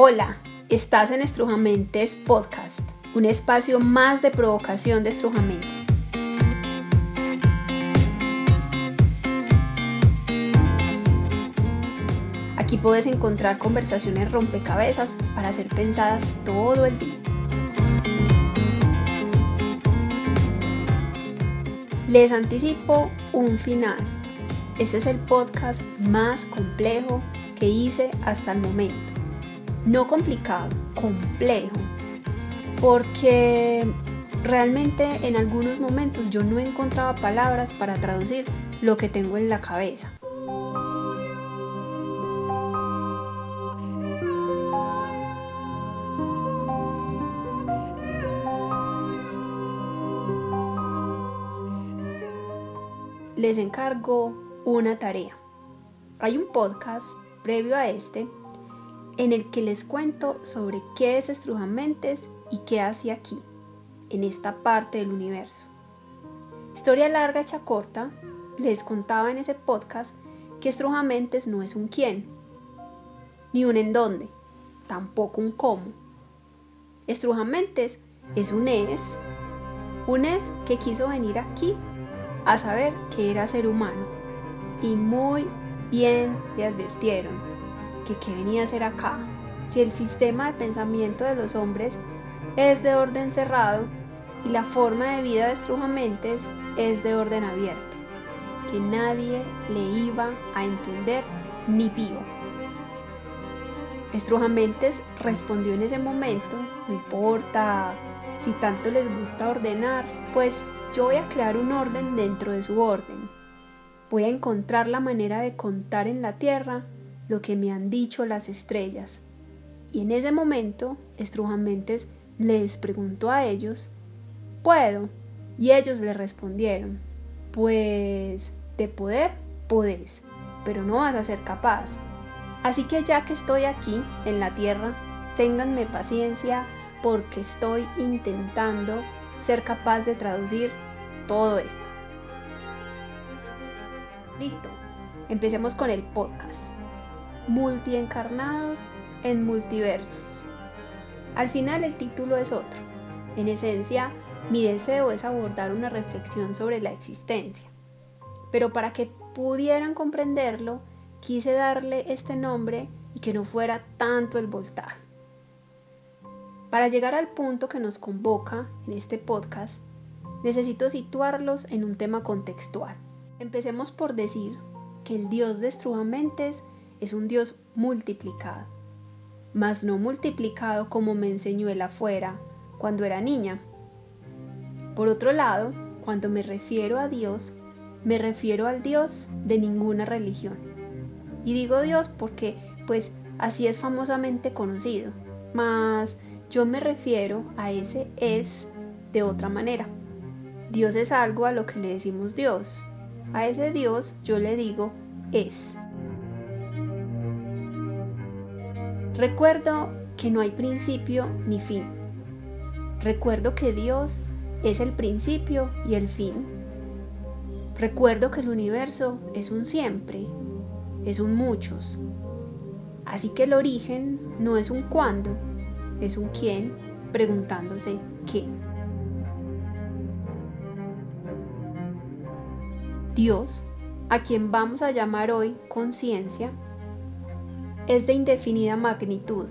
Hola, estás en Estrujamentes Podcast, un espacio más de provocación de estrujamentos. Aquí puedes encontrar conversaciones rompecabezas para ser pensadas todo el día. Les anticipo un final. Este es el podcast más complejo que hice hasta el momento no complicado, complejo, porque realmente en algunos momentos yo no encontraba palabras para traducir lo que tengo en la cabeza. Les encargo una tarea. Hay un podcast previo a este en el que les cuento sobre qué es Estrujamentes y qué hace aquí, en esta parte del universo. Historia larga hecha corta, les contaba en ese podcast que Estrujamentes no es un quién, ni un en dónde, tampoco un cómo. Estrujamentes es un es, un es que quiso venir aquí a saber que era ser humano y muy bien le advirtieron que qué venía a hacer acá, si el sistema de pensamiento de los hombres es de orden cerrado y la forma de vida de Estrujamentes es de orden abierto, que nadie le iba a entender ni vivo. Estrujamentes respondió en ese momento, no importa si tanto les gusta ordenar, pues yo voy a crear un orden dentro de su orden. Voy a encontrar la manera de contar en la tierra lo que me han dicho las estrellas. Y en ese momento, Estrujamentes les preguntó a ellos, ¿puedo? Y ellos le respondieron, pues de poder podés, pero no vas a ser capaz. Así que ya que estoy aquí, en la tierra, ténganme paciencia porque estoy intentando ser capaz de traducir todo esto. Listo, empecemos con el podcast multiencarnados en multiversos. Al final el título es otro. En esencia, mi deseo es abordar una reflexión sobre la existencia. Pero para que pudieran comprenderlo, quise darle este nombre y que no fuera tanto el voltaje. Para llegar al punto que nos convoca en este podcast, necesito situarlos en un tema contextual. Empecemos por decir que el Dios de Estrujamentes es un Dios multiplicado, mas no multiplicado como me enseñó él afuera cuando era niña. Por otro lado, cuando me refiero a Dios, me refiero al Dios de ninguna religión. Y digo Dios porque, pues, así es famosamente conocido, mas yo me refiero a ese es de otra manera. Dios es algo a lo que le decimos Dios. A ese Dios yo le digo es. Recuerdo que no hay principio ni fin. Recuerdo que Dios es el principio y el fin. Recuerdo que el universo es un siempre, es un muchos. Así que el origen no es un cuándo, es un quién preguntándose qué. Dios, a quien vamos a llamar hoy conciencia, es de indefinida magnitud.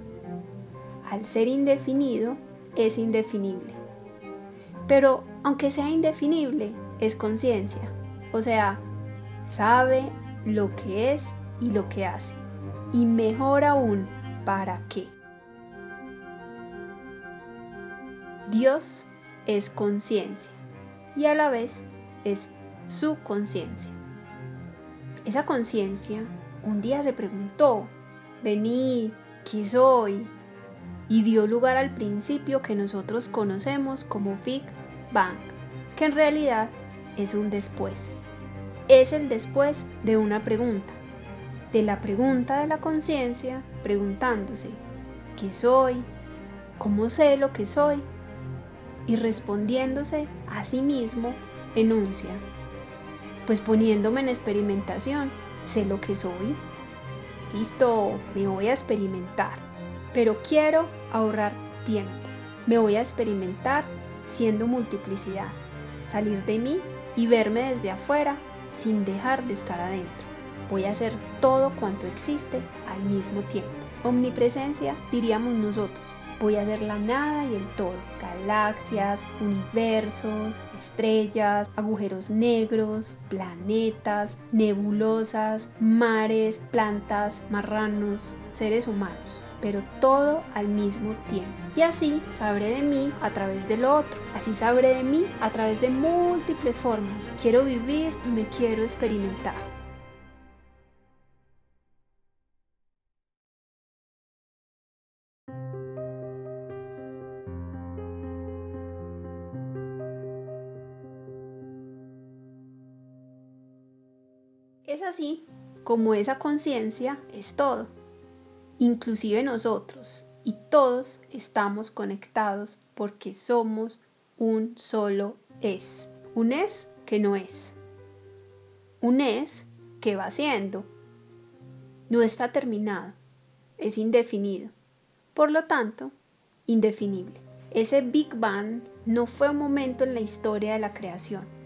Al ser indefinido, es indefinible. Pero aunque sea indefinible, es conciencia. O sea, sabe lo que es y lo que hace. Y mejor aún, ¿para qué? Dios es conciencia y a la vez es su conciencia. Esa conciencia un día se preguntó, Vení, ¿qué soy? Y dio lugar al principio que nosotros conocemos como Big Bang, que en realidad es un después. Es el después de una pregunta, de la pregunta de la conciencia preguntándose, ¿qué soy? ¿Cómo sé lo que soy? Y respondiéndose a sí mismo, enuncia, pues poniéndome en experimentación, sé lo que soy listo, me voy a experimentar. pero quiero ahorrar tiempo. Me voy a experimentar siendo multiplicidad, salir de mí y verme desde afuera sin dejar de estar adentro. Voy a hacer todo cuanto existe al mismo tiempo. Omnipresencia, diríamos nosotros. Voy a hacer la nada y el todo. Galaxias, universos, estrellas, agujeros negros, planetas, nebulosas, mares, plantas, marranos, seres humanos pero todo al mismo tiempo. Y así sabré de mí a través de lo otro. Así sabré de mí a través de múltiples formas. Quiero vivir y me quiero experimentar. Es así como esa conciencia es todo inclusive nosotros, y todos estamos conectados porque somos un solo es. Un es que no es. Un es que va siendo. No está terminado, es indefinido. Por lo tanto, indefinible. Ese Big Bang no fue un momento en la historia de la creación.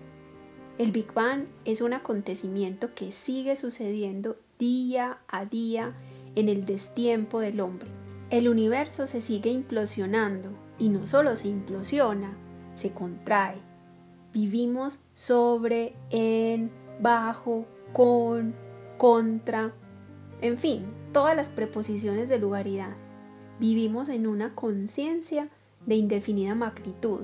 El Big Bang es un acontecimiento que sigue sucediendo día a día en el destiempo del hombre. El universo se sigue implosionando y no solo se implosiona, se contrae. Vivimos sobre, en, bajo, con, contra, en fin, todas las preposiciones de lugaridad. Vivimos en una conciencia de indefinida magnitud,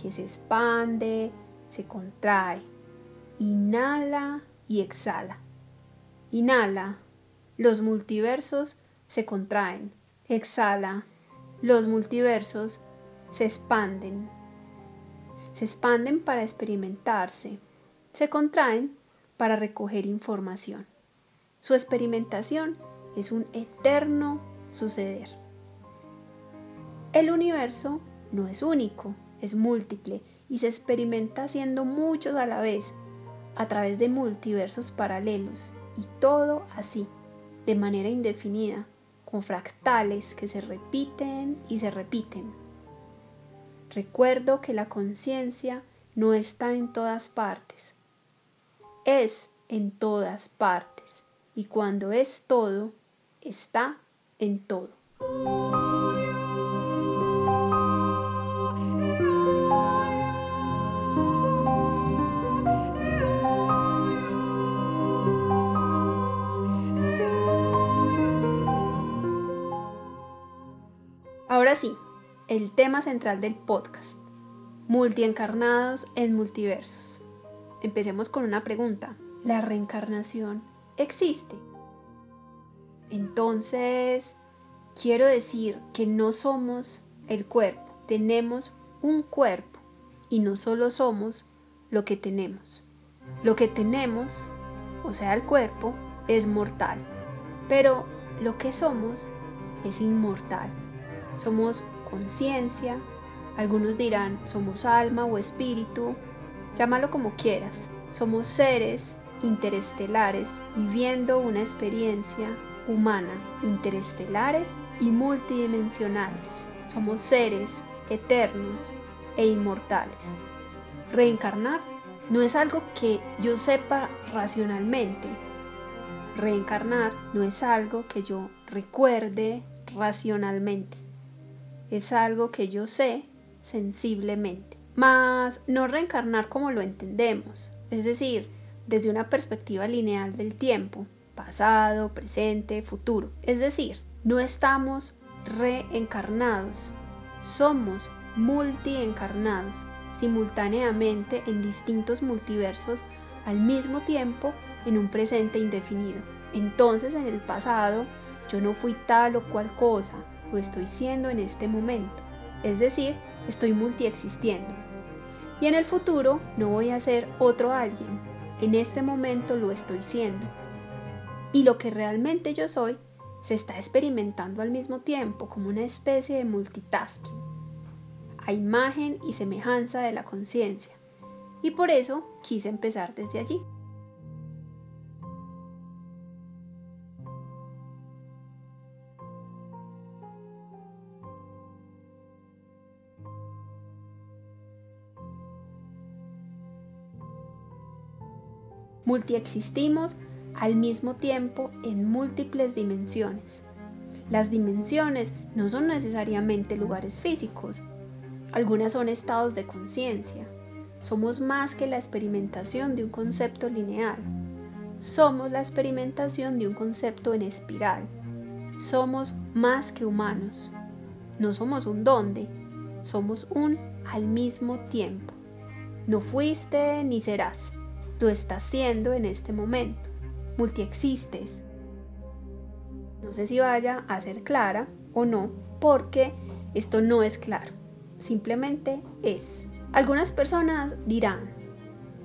que se expande, se contrae, inhala y exhala. Inhala los multiversos se contraen. Exhala. Los multiversos se expanden. Se expanden para experimentarse. Se contraen para recoger información. Su experimentación es un eterno suceder. El universo no es único, es múltiple y se experimenta siendo muchos a la vez, a través de multiversos paralelos, y todo así de manera indefinida, con fractales que se repiten y se repiten. Recuerdo que la conciencia no está en todas partes, es en todas partes y cuando es todo, está en todo. Ahora sí, el tema central del podcast. Multiencarnados en multiversos. Empecemos con una pregunta. ¿La reencarnación existe? Entonces, quiero decir que no somos el cuerpo, tenemos un cuerpo y no solo somos lo que tenemos. Lo que tenemos, o sea, el cuerpo, es mortal, pero lo que somos es inmortal somos conciencia, algunos dirán somos alma o espíritu, llámalo como quieras, somos seres interestelares viviendo una experiencia humana, interestelares y multidimensionales. Somos seres eternos e inmortales. Reencarnar no es algo que yo sepa racionalmente. Reencarnar no es algo que yo recuerde racionalmente es algo que yo sé sensiblemente. Mas no reencarnar como lo entendemos, es decir, desde una perspectiva lineal del tiempo, pasado, presente, futuro. Es decir, no estamos reencarnados, somos multiencarnados simultáneamente en distintos multiversos al mismo tiempo en un presente indefinido. Entonces en el pasado yo no fui tal o cual cosa, lo estoy siendo en este momento, es decir, estoy multiexistiendo. Y en el futuro no voy a ser otro alguien, en este momento lo estoy siendo. Y lo que realmente yo soy se está experimentando al mismo tiempo como una especie de multitasking, a imagen y semejanza de la conciencia. Y por eso quise empezar desde allí. Multiexistimos al mismo tiempo en múltiples dimensiones. Las dimensiones no son necesariamente lugares físicos, algunas son estados de conciencia. Somos más que la experimentación de un concepto lineal. Somos la experimentación de un concepto en espiral. Somos más que humanos. No somos un dónde, somos un al mismo tiempo. No fuiste ni serás, lo estás siendo en este momento. Multiexistes. No sé si vaya a ser clara o no, porque esto no es claro, simplemente es. Algunas personas dirán,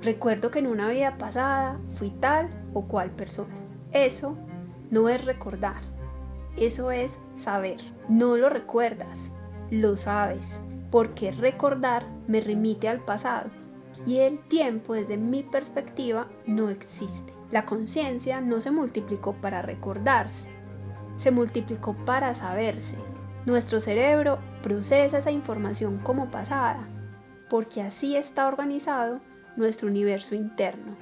recuerdo que en una vida pasada fui tal o cual persona. Eso no es recordar, eso es saber. No lo recuerdas, lo sabes, porque recordar me remite al pasado y el tiempo desde mi perspectiva no existe. La conciencia no se multiplicó para recordarse, se multiplicó para saberse. Nuestro cerebro procesa esa información como pasada, porque así está organizado nuestro universo interno,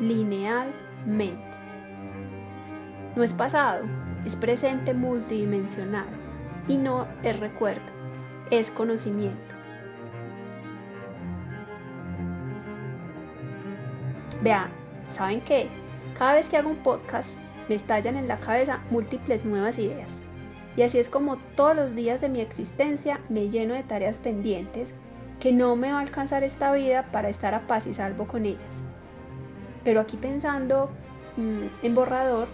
linealmente. No es pasado, es presente multidimensional y no es recuerdo, es conocimiento. Vean, ¿saben qué? Cada vez que hago un podcast me estallan en la cabeza múltiples nuevas ideas. Y así es como todos los días de mi existencia me lleno de tareas pendientes que no me va a alcanzar esta vida para estar a paz y salvo con ellas. Pero aquí pensando mm, en borrador,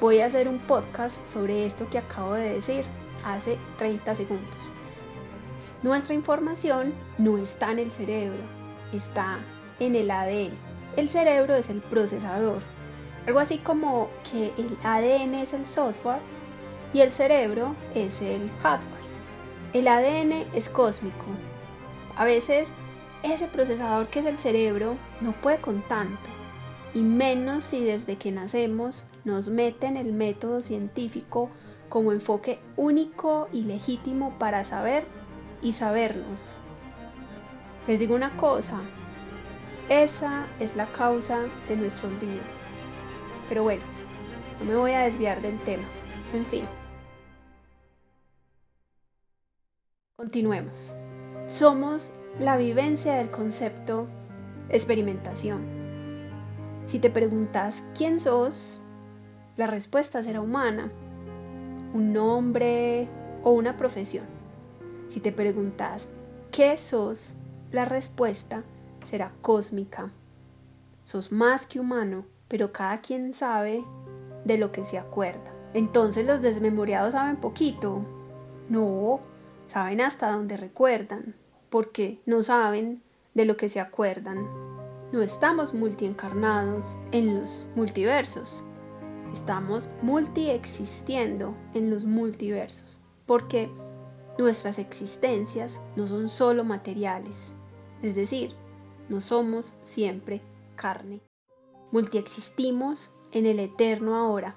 voy a hacer un podcast sobre esto que acabo de decir hace 30 segundos. Nuestra información no está en el cerebro, está en el ADN. El cerebro es el procesador, algo así como que el ADN es el software y el cerebro es el hardware. El ADN es cósmico. A veces ese procesador que es el cerebro no puede con tanto, y menos si desde que nacemos nos meten el método científico como enfoque único y legítimo para saber y sabernos. Les digo una cosa, esa es la causa de nuestro olvido. Pero bueno, no me voy a desviar del tema. En fin. Continuemos. Somos la vivencia del concepto experimentación. Si te preguntas quién sos, la respuesta será humana, un nombre o una profesión. Si te preguntas qué sos, la respuesta será cósmica. Sos más que humano, pero cada quien sabe de lo que se acuerda. Entonces los desmemoriados saben poquito. No, saben hasta donde recuerdan, porque no saben de lo que se acuerdan. No estamos multiencarnados en los multiversos. Estamos multiexistiendo en los multiversos, porque nuestras existencias no son solo materiales, es decir, no somos siempre carne. Multiexistimos en el eterno ahora,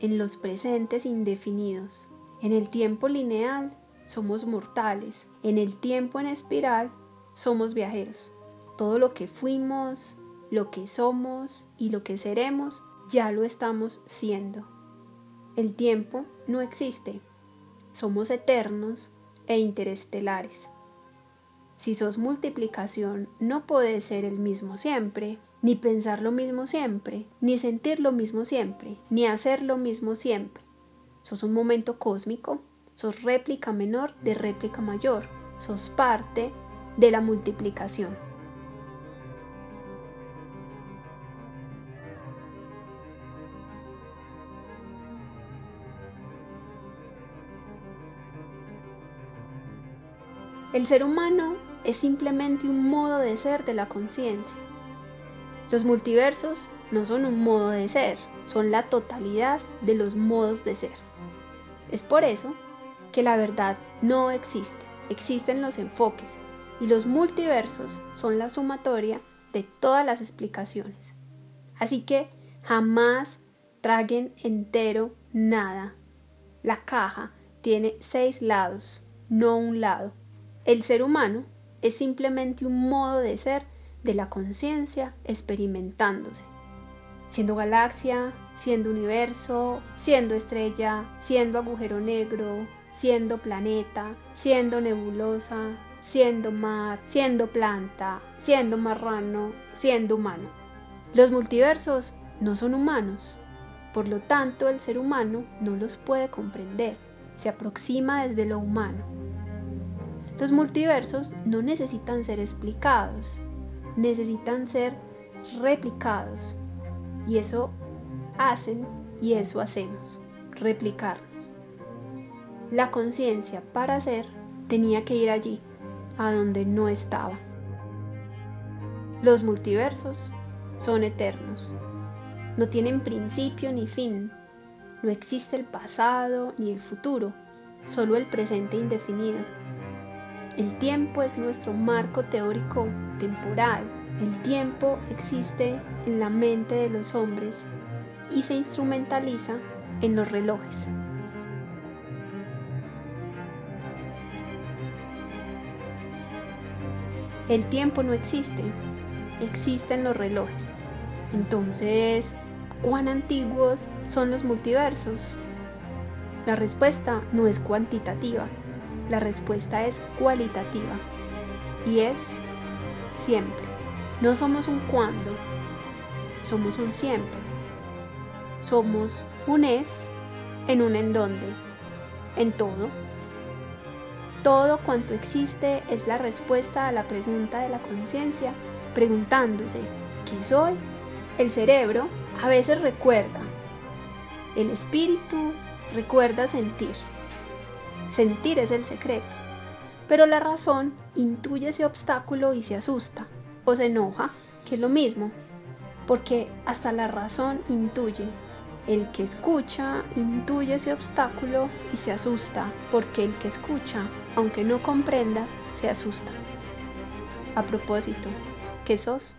en los presentes indefinidos. En el tiempo lineal somos mortales, en el tiempo en espiral somos viajeros. Todo lo que fuimos, lo que somos y lo que seremos ya lo estamos siendo. El tiempo no existe. Somos eternos e interestelares. Si sos multiplicación, no puede ser el mismo siempre, ni pensar lo mismo siempre, ni sentir lo mismo siempre, ni hacer lo mismo siempre. Sos un momento cósmico, sos réplica menor de réplica mayor, sos parte de la multiplicación. El ser humano es simplemente un modo de ser de la conciencia. Los multiversos no son un modo de ser, son la totalidad de los modos de ser. Es por eso que la verdad no existe, existen los enfoques y los multiversos son la sumatoria de todas las explicaciones. Así que jamás traguen entero nada. La caja tiene seis lados, no un lado. El ser humano es simplemente un modo de ser de la conciencia experimentándose, siendo galaxia, siendo universo, siendo estrella, siendo agujero negro, siendo planeta, siendo nebulosa, siendo mar, siendo planta, siendo marrano, siendo humano. Los multiversos no son humanos, por lo tanto el ser humano no los puede comprender, se aproxima desde lo humano. Los multiversos no necesitan ser explicados, necesitan ser replicados. Y eso hacen y eso hacemos, replicarnos. La conciencia para ser tenía que ir allí, a donde no estaba. Los multiversos son eternos, no tienen principio ni fin, no existe el pasado ni el futuro, solo el presente indefinido. El tiempo es nuestro marco teórico temporal. El tiempo existe en la mente de los hombres y se instrumentaliza en los relojes. El tiempo no existe, existen los relojes. Entonces, ¿cuán antiguos son los multiversos? La respuesta no es cuantitativa, la respuesta es cualitativa y es siempre. No somos un cuándo, somos un siempre. Somos un es en un en donde, en todo. Todo cuanto existe es la respuesta a la pregunta de la conciencia, preguntándose, ¿qué soy? El cerebro a veces recuerda, el espíritu recuerda sentir. Sentir es el secreto. Pero la razón intuye ese obstáculo y se asusta o se enoja, que es lo mismo, porque hasta la razón intuye. El que escucha intuye ese obstáculo y se asusta, porque el que escucha, aunque no comprenda, se asusta. A propósito, ¿qué sos?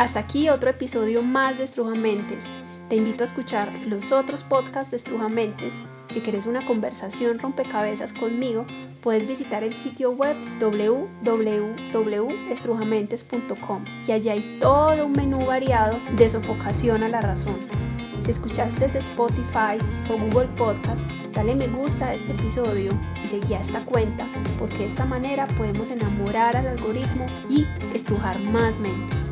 Hasta aquí otro episodio más de Estrujamentes. Te invito a escuchar los otros podcasts de Estrujamentes. Si quieres una conversación rompecabezas conmigo, puedes visitar el sitio web www.estrujamentes.com y allí hay todo un menú variado de sofocación a la razón. Si escuchas desde Spotify o Google Podcast, dale me gusta a este episodio y seguí a esta cuenta, porque de esta manera podemos enamorar al algoritmo y estrujar más mentes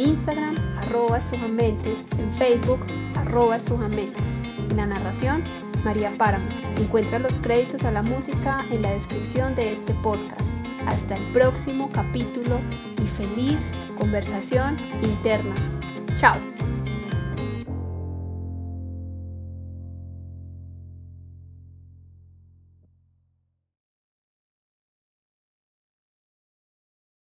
Instagram, arroba estrujamentes, en Facebook, arroba estrujamentes. En la narración, María Páramo. Encuentra los créditos a la música en la descripción de este podcast. Hasta el próximo capítulo y feliz conversación interna. Chao.